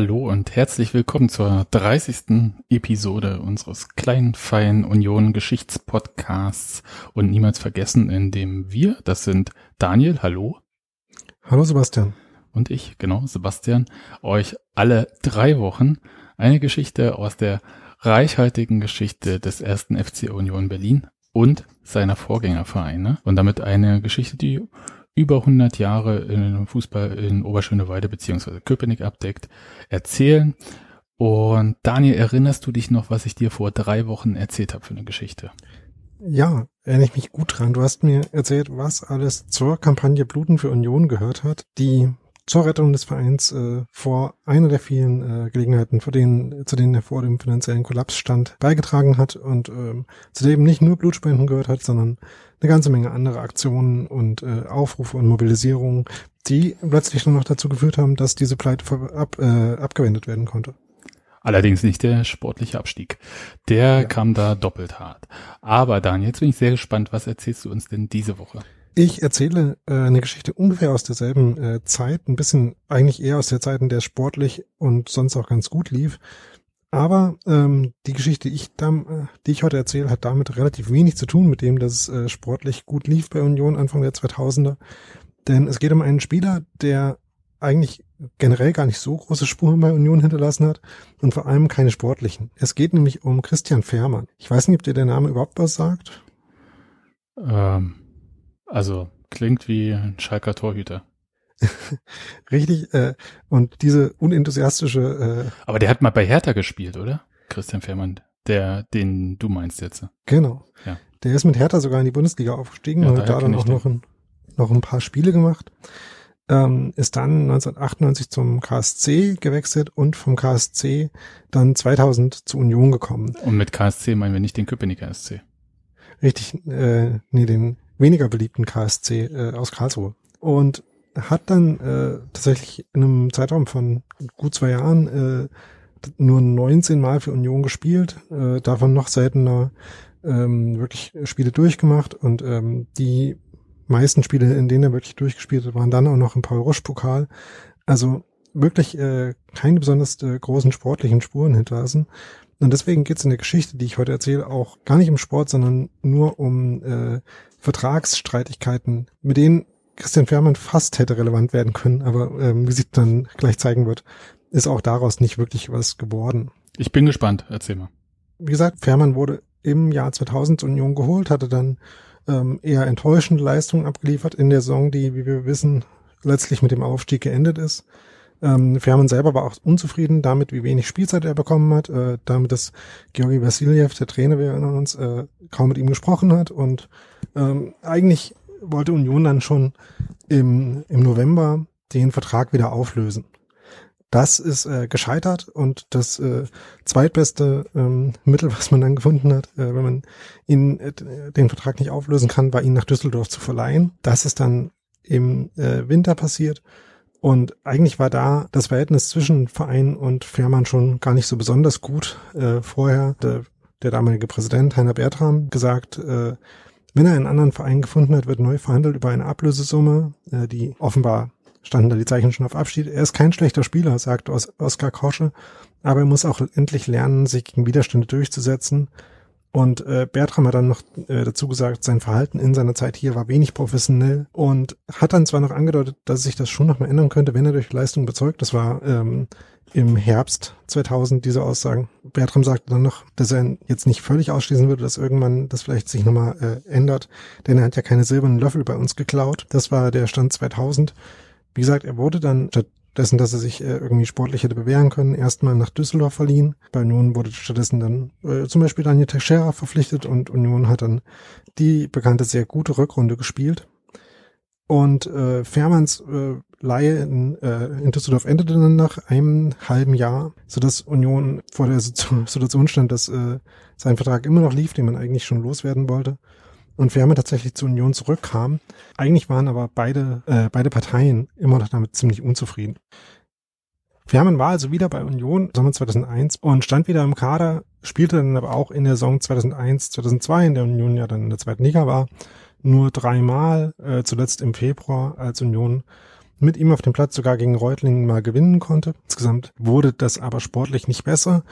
Hallo und herzlich willkommen zur 30. Episode unseres kleinen, feinen Union-Geschichtspodcasts und niemals vergessen, in dem wir, das sind Daniel, hallo. Hallo Sebastian. Und ich, genau, Sebastian, euch alle drei Wochen eine Geschichte aus der reichhaltigen Geschichte des ersten FC Union Berlin und seiner Vorgängervereine und damit eine Geschichte, die über 100 Jahre in Fußball in Oberschöneweide beziehungsweise Köpenick abdeckt, erzählen. Und Daniel, erinnerst du dich noch, was ich dir vor drei Wochen erzählt habe für eine Geschichte? Ja, erinnere ich mich gut dran. Du hast mir erzählt, was alles zur Kampagne Bluten für Union gehört hat, die zur Rettung des Vereins äh, vor einer der vielen äh, Gelegenheiten, vor denen, zu denen er vor dem finanziellen Kollaps stand, beigetragen hat und ähm, zu dem nicht nur Blutspenden gehört hat, sondern eine ganze Menge andere Aktionen und äh, Aufrufe und Mobilisierungen, die plötzlich nur noch dazu geführt haben, dass diese Pleite ab, äh, abgewendet werden konnte. Allerdings nicht der sportliche Abstieg. Der ja. kam da doppelt hart. Aber Daniel, jetzt bin ich sehr gespannt, was erzählst du uns denn diese Woche? Ich erzähle äh, eine Geschichte ungefähr aus derselben äh, Zeit, ein bisschen eigentlich eher aus der Zeit, in der sportlich und sonst auch ganz gut lief. Aber ähm, die Geschichte, die ich, äh, die ich heute erzähle, hat damit relativ wenig zu tun mit dem, dass es äh, sportlich gut lief bei Union Anfang der 2000er. Denn es geht um einen Spieler, der eigentlich generell gar nicht so große Spuren bei Union hinterlassen hat und vor allem keine sportlichen. Es geht nämlich um Christian Fährmann. Ich weiß nicht, ob dir der Name überhaupt was sagt. Ähm, also klingt wie ein Schalker Torhüter. Richtig, äh, und diese unenthusiastische. Äh, Aber der hat mal bei Hertha gespielt, oder? Christian Fährmann, der, den du meinst jetzt. Genau. Ja. Der ist mit Hertha sogar in die Bundesliga aufgestiegen ja, und hat da dann auch noch ein, noch ein paar Spiele gemacht. Ähm, ist dann 1998 zum KSC gewechselt und vom KSC dann 2000 zu Union gekommen. Und mit KSC meinen wir nicht den Köpenicker SC. Richtig, äh, nee, den weniger beliebten KSC äh, aus Karlsruhe. Und hat dann äh, tatsächlich in einem Zeitraum von gut zwei Jahren äh, nur 19 Mal für Union gespielt, äh, davon noch seltener ähm, wirklich Spiele durchgemacht und ähm, die meisten Spiele, in denen er wirklich durchgespielt hat, waren dann auch noch im Paul-Roche-Pokal. Also wirklich äh, keine besonders äh, großen sportlichen Spuren hinterlassen. Und deswegen geht's in der Geschichte, die ich heute erzähle, auch gar nicht im Sport, sondern nur um äh, Vertragsstreitigkeiten, mit denen Christian Fährmann fast hätte relevant werden können, aber ähm, wie sich dann gleich zeigen wird, ist auch daraus nicht wirklich was geworden. Ich bin gespannt, erzähl mal. Wie gesagt, Fährmann wurde im Jahr 2000 zur Union geholt, hatte dann ähm, eher enttäuschende Leistungen abgeliefert in der Saison, die, wie wir wissen, letztlich mit dem Aufstieg geendet ist. Ähm, Fährmann selber war auch unzufrieden damit, wie wenig Spielzeit er bekommen hat, äh, damit, dass Georgi Vassiljev, der Trainer, wir erinnern uns, äh, kaum mit ihm gesprochen hat und ähm, eigentlich wollte Union dann schon im, im November den Vertrag wieder auflösen. Das ist äh, gescheitert und das äh, zweitbeste ähm, Mittel, was man dann gefunden hat, äh, wenn man ihn äh, den Vertrag nicht auflösen kann, war ihn nach Düsseldorf zu verleihen. Das ist dann im äh, Winter passiert und eigentlich war da das Verhältnis zwischen Verein und Fährmann schon gar nicht so besonders gut. Äh, vorher der, der damalige Präsident Heiner Bertram gesagt, äh, wenn er einen anderen Verein gefunden hat, wird neu verhandelt über eine Ablösesumme, äh, die offenbar standen da die Zeichen schon auf Abschied. Er ist kein schlechter Spieler, sagt Oskar Kosche, aber er muss auch endlich lernen, sich gegen Widerstände durchzusetzen. Und äh, Bertram hat dann noch äh, dazu gesagt, sein Verhalten in seiner Zeit hier war wenig professionell und hat dann zwar noch angedeutet, dass sich das schon noch mal ändern könnte, wenn er durch Leistung bezeugt. Das war ähm, im Herbst 2000 diese Aussagen. Bertram sagte dann noch, dass er jetzt nicht völlig ausschließen würde, dass irgendwann das vielleicht sich nochmal äh, ändert, denn er hat ja keine silbernen Löffel bei uns geklaut. Das war der Stand 2000. Wie gesagt, er wurde dann stattdessen, dass er sich äh, irgendwie sportlich hätte bewähren können, erstmal nach Düsseldorf verliehen. Bei Union wurde stattdessen dann äh, zum Beispiel Daniel Teixeira verpflichtet und Union hat dann die bekannte sehr gute Rückrunde gespielt. Und äh, Fährmanns äh, Laie in, äh, in Düsseldorf endete dann nach einem halben Jahr, so dass Union vor der Situation stand, dass äh, sein Vertrag immer noch lief, den man eigentlich schon loswerden wollte. Und Fährmann tatsächlich zur Union zurückkam. Eigentlich waren aber beide, äh, beide Parteien immer noch damit ziemlich unzufrieden. Fährmann war also wieder bei Union Sommer 2001 und stand wieder im Kader, spielte dann aber auch in der Saison 2001, 2002, in der Union ja dann in der zweiten Liga war, nur dreimal, äh, zuletzt im Februar, als Union mit ihm auf dem Platz sogar gegen Reutlingen mal gewinnen konnte. Insgesamt wurde das aber sportlich nicht besser.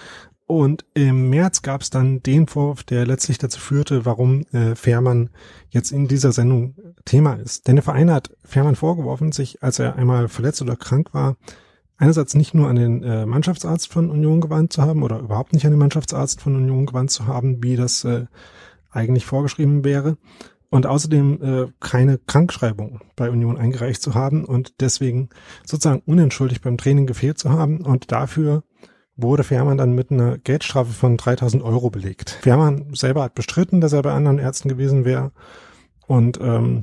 Und im März gab es dann den Vorwurf, der letztlich dazu führte, warum äh, Fährmann jetzt in dieser Sendung Thema ist. Denn der Verein hat Fährmann vorgeworfen, sich, als er einmal verletzt oder krank war, einerseits nicht nur an den äh, Mannschaftsarzt von Union gewandt zu haben oder überhaupt nicht an den Mannschaftsarzt von Union gewandt zu haben, wie das äh, eigentlich vorgeschrieben wäre, und außerdem äh, keine Krankschreibung bei Union eingereicht zu haben und deswegen sozusagen unentschuldigt beim Training gefehlt zu haben und dafür wurde Fährmann dann mit einer Geldstrafe von 3000 Euro belegt. Fährmann selber hat bestritten, dass er bei anderen Ärzten gewesen wäre und ähm,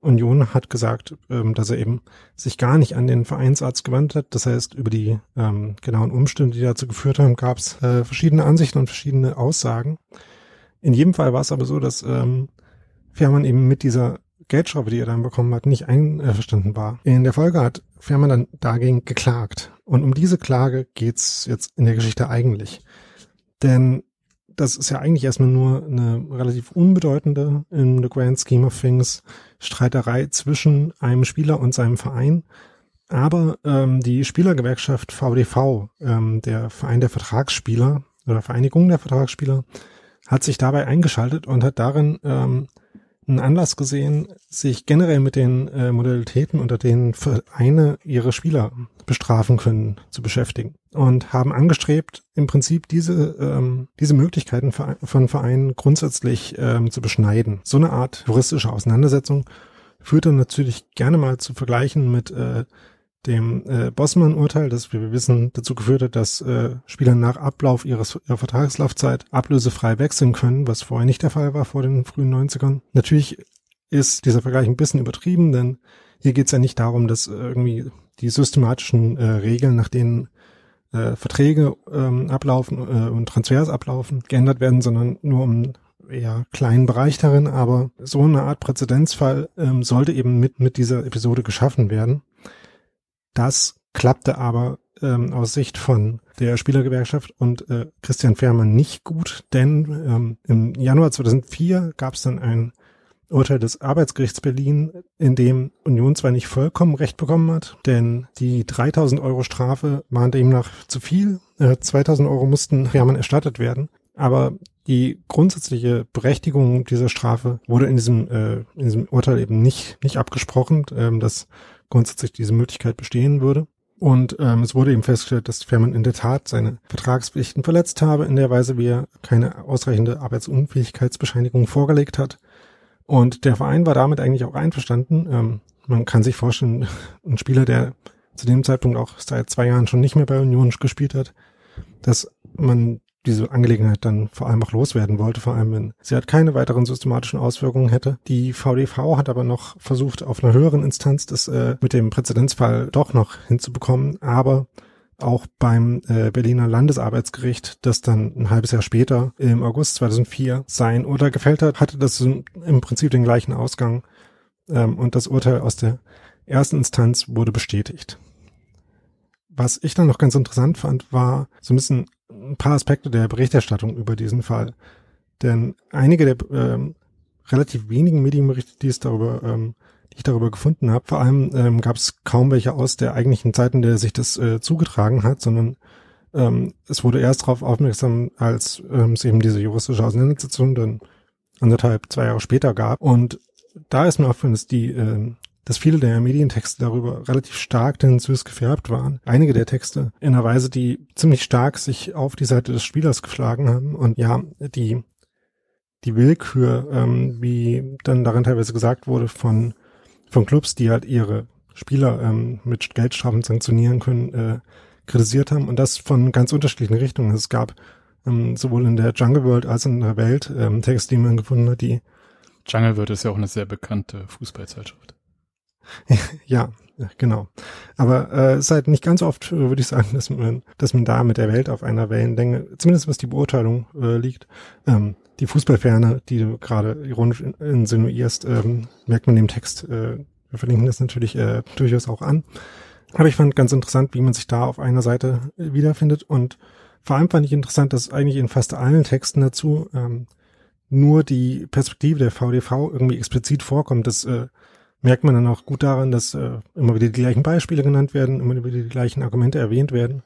Union hat gesagt, ähm, dass er eben sich gar nicht an den Vereinsarzt gewandt hat. Das heißt, über die ähm, genauen Umstände, die dazu geführt haben, gab es äh, verschiedene Ansichten und verschiedene Aussagen. In jedem Fall war es aber so, dass ähm, Fährmann eben mit dieser Geldstrafe, die er dann bekommen hat, nicht einverstanden war. In der Folge hat Fährmann dann dagegen geklagt. Und um diese Klage geht's jetzt in der Geschichte eigentlich. Denn das ist ja eigentlich erstmal nur eine relativ unbedeutende in the grand scheme of things Streiterei zwischen einem Spieler und seinem Verein. Aber ähm, die Spielergewerkschaft VDV, ähm, der Verein der Vertragsspieler oder Vereinigung der Vertragsspieler, hat sich dabei eingeschaltet und hat darin ähm, einen Anlass gesehen, sich generell mit den äh, Modalitäten, unter denen Vereine ihre Spieler bestrafen können, zu beschäftigen und haben angestrebt, im Prinzip diese ähm, diese Möglichkeiten von Vereinen grundsätzlich ähm, zu beschneiden. So eine Art juristische Auseinandersetzung führt dann natürlich gerne mal zu Vergleichen mit äh, dem äh, Bossmann-Urteil, das wir wissen dazu geführt hat, dass äh, Spieler nach Ablauf ihres, ihrer Vertragslaufzeit ablösefrei wechseln können, was vorher nicht der Fall war vor den frühen 90ern. Natürlich ist dieser Vergleich ein bisschen übertrieben, denn hier geht es ja nicht darum, dass irgendwie die systematischen äh, Regeln, nach denen äh, Verträge ähm, ablaufen äh, und Transfers ablaufen, geändert werden, sondern nur um eher kleinen Bereich darin, aber so eine Art Präzedenzfall ähm, sollte eben mit, mit dieser Episode geschaffen werden. Das klappte aber ähm, aus Sicht von der Spielergewerkschaft und äh, Christian Fährmann nicht gut, denn ähm, im Januar 2004 gab es dann ein Urteil des Arbeitsgerichts Berlin, in dem Union zwar nicht vollkommen recht bekommen hat, denn die 3000 Euro Strafe waren demnach zu viel. Äh, 2000 Euro mussten Fährmann erstattet werden. Aber die grundsätzliche Berechtigung dieser Strafe wurde in diesem, äh, in diesem Urteil eben nicht, nicht abgesprochen. Ähm, das grundsätzlich diese Möglichkeit bestehen würde. Und ähm, es wurde eben festgestellt, dass Fährmann in der Tat seine Vertragspflichten verletzt habe, in der Weise, wie er keine ausreichende Arbeitsunfähigkeitsbescheinigung vorgelegt hat. Und der Verein war damit eigentlich auch einverstanden. Ähm, man kann sich vorstellen, ein Spieler, der zu dem Zeitpunkt auch seit zwei Jahren schon nicht mehr bei Union gespielt hat, dass man diese Angelegenheit dann vor allem auch loswerden wollte, vor allem wenn sie halt keine weiteren systematischen Auswirkungen hätte. Die VDV hat aber noch versucht, auf einer höheren Instanz das äh, mit dem Präzedenzfall doch noch hinzubekommen, aber auch beim äh, Berliner Landesarbeitsgericht, das dann ein halbes Jahr später im August 2004 sein Urteil gefällt hat, hatte das im Prinzip den gleichen Ausgang ähm, und das Urteil aus der ersten Instanz wurde bestätigt. Was ich dann noch ganz interessant fand, war so ein bisschen ein paar Aspekte der Berichterstattung über diesen Fall. Denn einige der ähm, relativ wenigen Medienberichte, die es darüber, ähm, die ich darüber gefunden habe, vor allem ähm, gab es kaum welche aus der eigentlichen Zeit, in der sich das äh, zugetragen hat, sondern ähm, es wurde erst darauf aufmerksam, als ähm, es eben diese juristische Auseinandersetzung dann anderthalb, zwei Jahre später gab. Und da ist mir aufgefallen, dass die äh, dass viele der Medientexte darüber relativ stark tendenziös gefärbt waren. Einige der Texte in einer Weise, die ziemlich stark sich auf die Seite des Spielers geschlagen haben und ja, die die Willkür, ähm, wie dann darin teilweise gesagt wurde, von von Clubs, die halt ihre Spieler ähm, mit Geldstrafen sanktionieren können, äh, kritisiert haben und das von ganz unterschiedlichen Richtungen. Es gab ähm, sowohl in der Jungle World als in der Welt ähm, Texte, die man gefunden hat, die Jungle World ist ja auch eine sehr bekannte Fußballzeitschrift. ja, genau. Aber äh, es ist halt nicht ganz oft, äh, würde ich sagen, dass man, dass man da mit der Welt auf einer Wellenlänge, zumindest was die Beurteilung äh, liegt, ähm, die Fußballferne, die du gerade ironisch insinuierst, ähm, merkt man dem Text. Äh, wir verlinken das natürlich äh, durchaus auch an. Aber ich fand ganz interessant, wie man sich da auf einer Seite wiederfindet. Und vor allem fand ich interessant, dass eigentlich in fast allen Texten dazu ähm, nur die Perspektive der VDV irgendwie explizit vorkommt. Das äh, merkt man dann auch gut daran, dass äh, immer wieder die gleichen Beispiele genannt werden, immer wieder die gleichen Argumente erwähnt werden.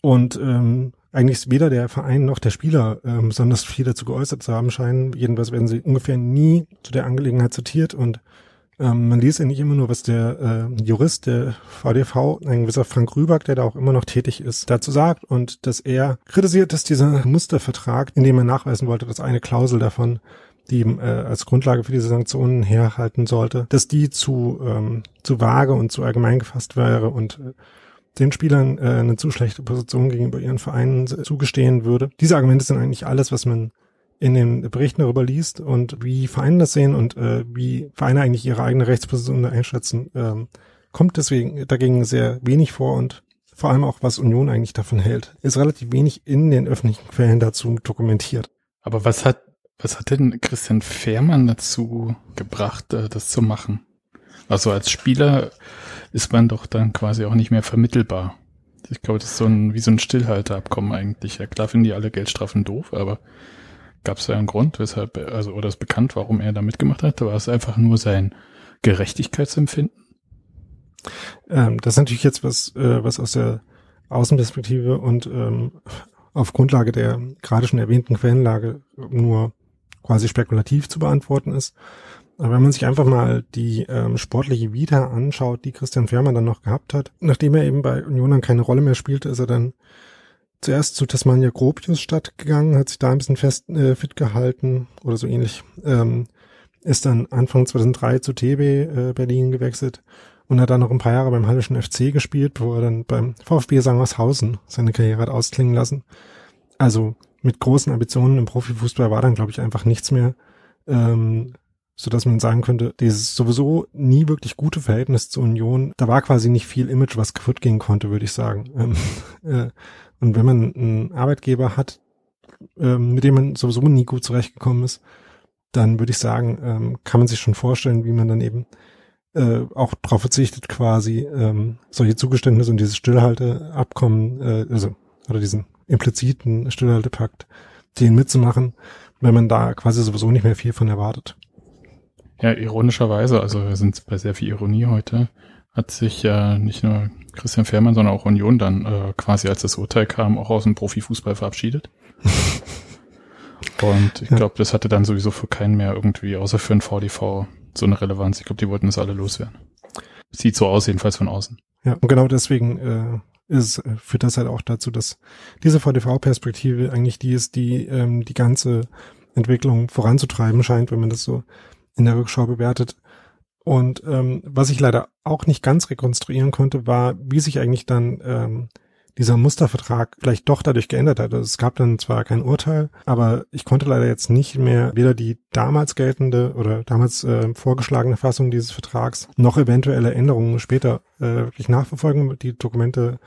Und ähm, eigentlich ist weder der Verein noch der Spieler äh, besonders viel dazu geäußert zu haben scheinen. Jedenfalls werden sie ungefähr nie zu der Angelegenheit zitiert und ähm, man liest ja nicht immer nur, was der äh, Jurist der VDV, ein gewisser Frank Rüback, der da auch immer noch tätig ist, dazu sagt und dass er kritisiert, dass dieser Mustervertrag, in dem er nachweisen wollte, dass eine Klausel davon die äh, als Grundlage für diese Sanktionen herhalten sollte, dass die zu, ähm, zu vage und zu allgemein gefasst wäre und äh, den Spielern äh, eine zu schlechte Position gegenüber ihren Vereinen zugestehen würde. Diese Argumente sind eigentlich alles, was man in den Berichten darüber liest und wie Vereine das sehen und äh, wie Vereine eigentlich ihre eigene Rechtsposition einschätzen, ähm, kommt deswegen dagegen sehr wenig vor und vor allem auch, was Union eigentlich davon hält, ist relativ wenig in den öffentlichen Quellen dazu dokumentiert. Aber was hat was hat denn Christian Fehrmann dazu gebracht, äh, das zu machen? Also als Spieler ist man doch dann quasi auch nicht mehr vermittelbar. Ich glaube, das ist so ein, wie so ein Stillhalteabkommen eigentlich. Ja, klar finden die alle Geldstrafen doof, aber gab es ja einen Grund, weshalb, also, oder ist bekannt, warum er da mitgemacht hat? War es einfach nur sein Gerechtigkeitsempfinden? Ähm, das ist natürlich jetzt was, äh, was aus der Außenperspektive und ähm, auf Grundlage der gerade schon erwähnten Quellenlage nur quasi spekulativ zu beantworten ist. Aber wenn man sich einfach mal die ähm, sportliche Vita anschaut, die Christian Fährmann dann noch gehabt hat, nachdem er eben bei Union dann keine Rolle mehr spielte, ist er dann zuerst zu Tasmania Gropius Stadt gegangen, hat sich da ein bisschen fest äh, fit gehalten oder so ähnlich. Ähm, ist dann Anfang 2003 zu TB äh, Berlin gewechselt und hat dann noch ein paar Jahre beim Hallischen FC gespielt, bevor er dann beim VfB Sangershausen seine Karriere hat ausklingen lassen. Also mit großen Ambitionen im Profifußball war dann, glaube ich, einfach nichts mehr, ähm, so dass man sagen könnte, dieses sowieso nie wirklich gute Verhältnis zur Union, da war quasi nicht viel Image, was kaputt gehen konnte, würde ich sagen. Ähm, äh, und wenn man einen Arbeitgeber hat, ähm, mit dem man sowieso nie gut zurechtgekommen ist, dann würde ich sagen, ähm, kann man sich schon vorstellen, wie man dann eben äh, auch darauf verzichtet, quasi ähm, solche Zugeständnisse und dieses Stillhalteabkommen, äh, also oder diesen impliziten Stillhaltepakt, den mitzumachen, wenn man da quasi sowieso nicht mehr viel von erwartet. Ja, ironischerweise, also wir sind bei sehr viel Ironie heute, hat sich ja nicht nur Christian Fährmann, sondern auch Union dann äh, quasi, als das Urteil kam, auch aus dem Profifußball verabschiedet. Und ich glaube, das hatte dann sowieso für keinen mehr irgendwie, außer für den VDV, so eine Relevanz. Ich glaube, die wollten das alle loswerden. Sieht so aus, jedenfalls von außen. Ja, und genau deswegen äh, ist, äh, führt das halt auch dazu, dass diese VDV-Perspektive eigentlich die ist, die ähm, die ganze Entwicklung voranzutreiben scheint, wenn man das so in der Rückschau bewertet. Und ähm, was ich leider auch nicht ganz rekonstruieren konnte, war, wie sich eigentlich dann ähm, dieser Mustervertrag vielleicht doch dadurch geändert hat. Also es gab dann zwar kein Urteil, aber ich konnte leider jetzt nicht mehr weder die damals geltende oder damals äh, vorgeschlagene Fassung dieses Vertrags noch eventuelle Änderungen später äh, wirklich nachverfolgen. Die Dokumente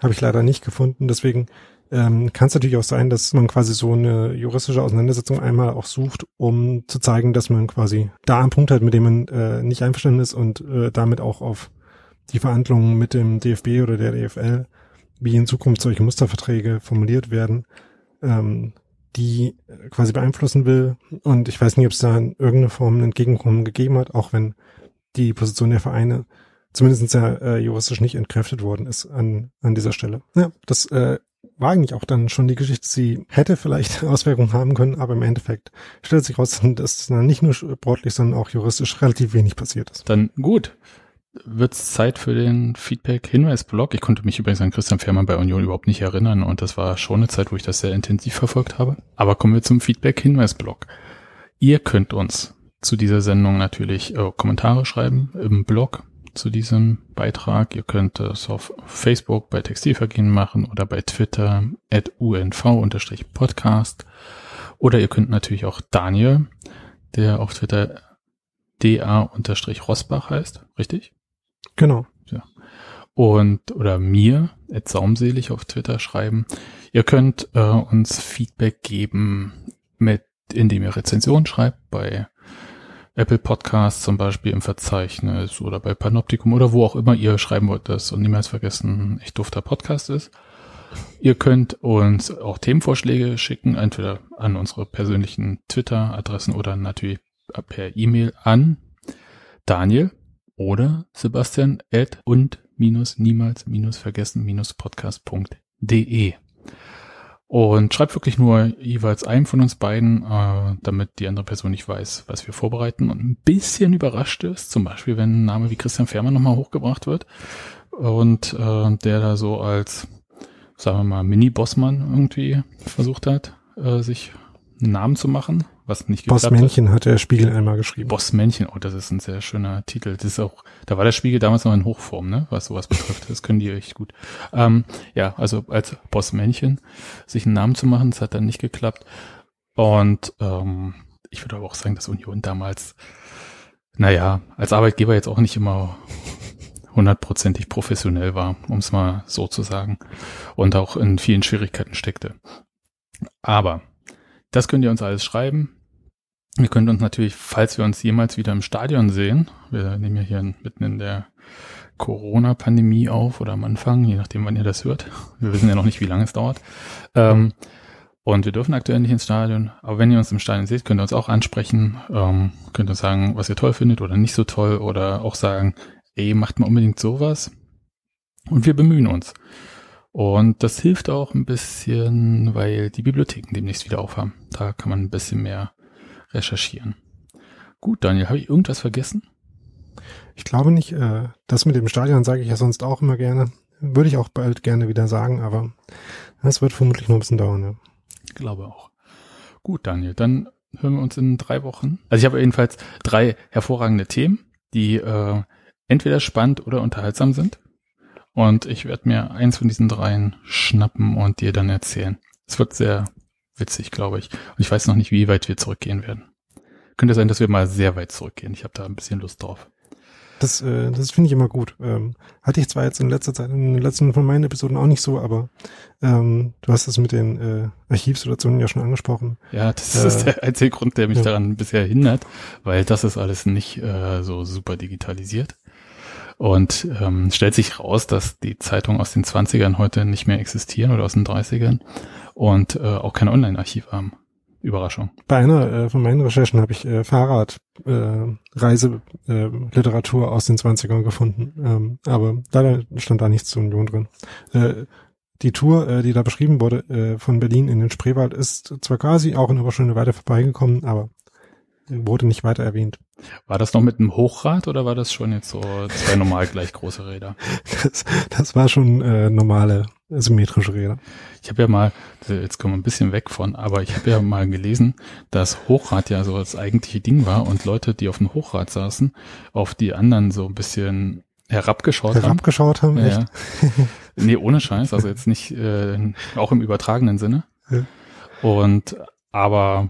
habe ich leider nicht gefunden. Deswegen ähm, kann es natürlich auch sein, dass man quasi so eine juristische Auseinandersetzung einmal auch sucht, um zu zeigen, dass man quasi da einen Punkt hat, mit dem man äh, nicht einverstanden ist und äh, damit auch auf die Verhandlungen mit dem DFB oder der DFL wie in Zukunft solche Musterverträge formuliert werden, ähm, die quasi beeinflussen will. Und ich weiß nicht, ob es da in irgendeiner Form ein Entgegenkommen gegeben hat, auch wenn die Position der Vereine zumindest ja äh, juristisch nicht entkräftet worden ist an, an dieser Stelle. Ja, das äh, war eigentlich auch dann schon die Geschichte, sie hätte vielleicht Auswirkungen haben können, aber im Endeffekt stellt sich raus, dass dann nicht nur sportlich, sondern auch juristisch relativ wenig passiert ist. Dann gut. Wird's Zeit für den Feedback-Hinweis-Blog. Ich konnte mich übrigens an Christian Fährmann bei Union überhaupt nicht erinnern und das war schon eine Zeit, wo ich das sehr intensiv verfolgt habe. Aber kommen wir zum Feedback-Hinweis-Blog. Ihr könnt uns zu dieser Sendung natürlich äh, Kommentare schreiben im Blog zu diesem Beitrag. Ihr könnt es auf Facebook bei Textilvergehen machen oder bei Twitter at unv-podcast. Oder ihr könnt natürlich auch Daniel, der auf Twitter da-rosbach heißt, richtig? Genau. Ja. Und, oder mir, at saumselig auf Twitter schreiben. Ihr könnt äh, uns Feedback geben, mit, indem ihr Rezension schreibt bei Apple Podcasts zum Beispiel im Verzeichnis oder bei Panoptikum oder wo auch immer ihr schreiben wollt, dass und niemals vergessen echt dufter Podcast ist. Ihr könnt uns auch Themenvorschläge schicken, entweder an unsere persönlichen Twitter-Adressen oder natürlich per E-Mail an Daniel oder Sebastian at und minus niemals minus vergessen minus podcast.de. Und schreibt wirklich nur jeweils einem von uns beiden, äh, damit die andere Person nicht weiß, was wir vorbereiten und ein bisschen überrascht ist. Zum Beispiel, wenn ein Name wie Christian Fährmann nochmal hochgebracht wird und äh, der da so als, sagen wir mal, Mini-Bossmann irgendwie versucht hat, äh, sich einen Namen zu machen was nicht geklappt Bossmännchen hat. hat der Spiegel einmal geschrieben. Bossmännchen, oh, das ist ein sehr schöner Titel. Das ist auch, da war der Spiegel damals noch in Hochform, ne, was sowas betrifft. Das können die echt gut. Ähm, ja, also als Bossmännchen sich einen Namen zu machen, das hat dann nicht geklappt. Und ähm, ich würde aber auch sagen, dass Union damals, naja, als Arbeitgeber jetzt auch nicht immer hundertprozentig professionell war, um es mal so zu sagen. Und auch in vielen Schwierigkeiten steckte. Aber das könnt ihr uns alles schreiben. Ihr könnt uns natürlich, falls wir uns jemals wieder im Stadion sehen, wir nehmen ja hier mitten in der Corona-Pandemie auf oder am Anfang, je nachdem, wann ihr das hört. Wir wissen ja noch nicht, wie lange es dauert. Ähm, und wir dürfen aktuell nicht ins Stadion. Aber wenn ihr uns im Stadion seht, könnt ihr uns auch ansprechen. Ähm, könnt ihr sagen, was ihr toll findet oder nicht so toll. Oder auch sagen, ey, macht mal unbedingt sowas. Und wir bemühen uns. Und das hilft auch ein bisschen, weil die Bibliotheken demnächst wieder aufhaben. Da kann man ein bisschen mehr recherchieren. Gut, Daniel, habe ich irgendwas vergessen? Ich glaube nicht. Äh, das mit dem Stadion sage ich ja sonst auch immer gerne. Würde ich auch bald gerne wieder sagen, aber das wird vermutlich noch ein bisschen dauern. Ja. Ich glaube auch. Gut, Daniel, dann hören wir uns in drei Wochen. Also ich habe jedenfalls drei hervorragende Themen, die äh, entweder spannend oder unterhaltsam sind. Und ich werde mir eins von diesen dreien schnappen und dir dann erzählen. Es wird sehr witzig, glaube ich. Und ich weiß noch nicht, wie weit wir zurückgehen werden. Könnte sein, dass wir mal sehr weit zurückgehen. Ich habe da ein bisschen Lust drauf. Das, äh, das finde ich immer gut. Ähm, hatte ich zwar jetzt in letzter Zeit, in den letzten von meinen Episoden auch nicht so, aber ähm, du hast das mit den äh, Archivsituationen ja schon angesprochen. Ja, das äh, ist der einzige Grund, der mich ja. daran bisher hindert, weil das ist alles nicht äh, so super digitalisiert. Und ähm, stellt sich raus, dass die Zeitungen aus den 20ern heute nicht mehr existieren oder aus den 30ern und äh, auch kein Online-Archiv haben. Überraschung. Bei einer äh, von meinen Recherchen habe ich äh, Fahrradreiseliteratur äh, Literatur aus den 20ern gefunden. Ähm, aber leider stand da nichts zur Union drin. Äh, die Tour, äh, die da beschrieben wurde, äh, von Berlin in den Spreewald, ist zwar quasi auch in Überschöne weiter vorbeigekommen, aber wurde nicht weiter erwähnt. War das noch mit einem Hochrad oder war das schon jetzt so zwei normal gleich große Räder? Das, das war schon äh, normale symmetrische Räder. Ich habe ja mal, jetzt kommen wir ein bisschen weg von, aber ich habe ja mal gelesen, dass Hochrad ja so das eigentliche Ding war und Leute, die auf dem Hochrad saßen, auf die anderen so ein bisschen herabgeschaut, herabgeschaut haben. Herabgeschaut haben, echt? Ja. nee, ohne Scheiß, also jetzt nicht, äh, auch im übertragenen Sinne. Ja. Und, aber,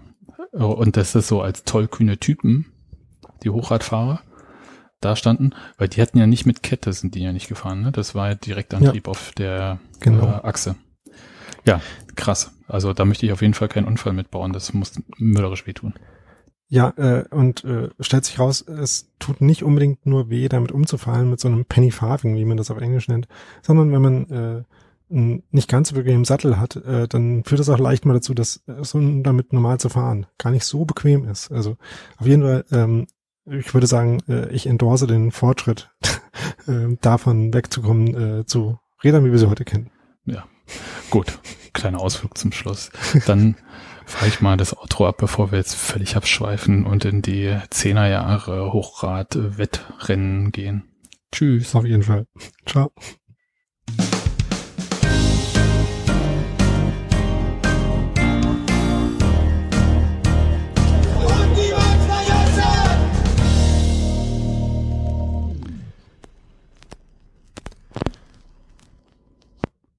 und das ist so als tollkühne Typen die Hochradfahrer da standen, weil die hatten ja nicht mit Kette, sind die ja nicht gefahren, ne? Das war ja Direktantrieb ja. auf der genau. äh, Achse. Ja, krass. Also da möchte ich auf jeden Fall keinen Unfall mitbauen. Das muss mörderisch wehtun. Ja, äh, und äh, stellt sich raus, es tut nicht unbedingt nur weh, damit umzufallen mit so einem Penny Farthing, wie man das auf Englisch nennt, sondern wenn man äh, einen nicht ganz so bequemen Sattel hat, äh, dann führt das auch leicht mal dazu, dass äh, so damit normal zu fahren gar nicht so bequem ist. Also auf jeden Fall ähm, ich würde sagen, äh, ich endorse den Fortschritt, äh, davon wegzukommen äh, zu Rädern, wie wir sie heute kennen. Ja. Gut, kleiner Ausflug zum Schluss. Dann fahre ich mal das Outro ab, bevor wir jetzt völlig abschweifen und in die Zehnerjahre Hochrad-Wettrennen gehen. Tschüss. Auf jeden Fall. Ciao.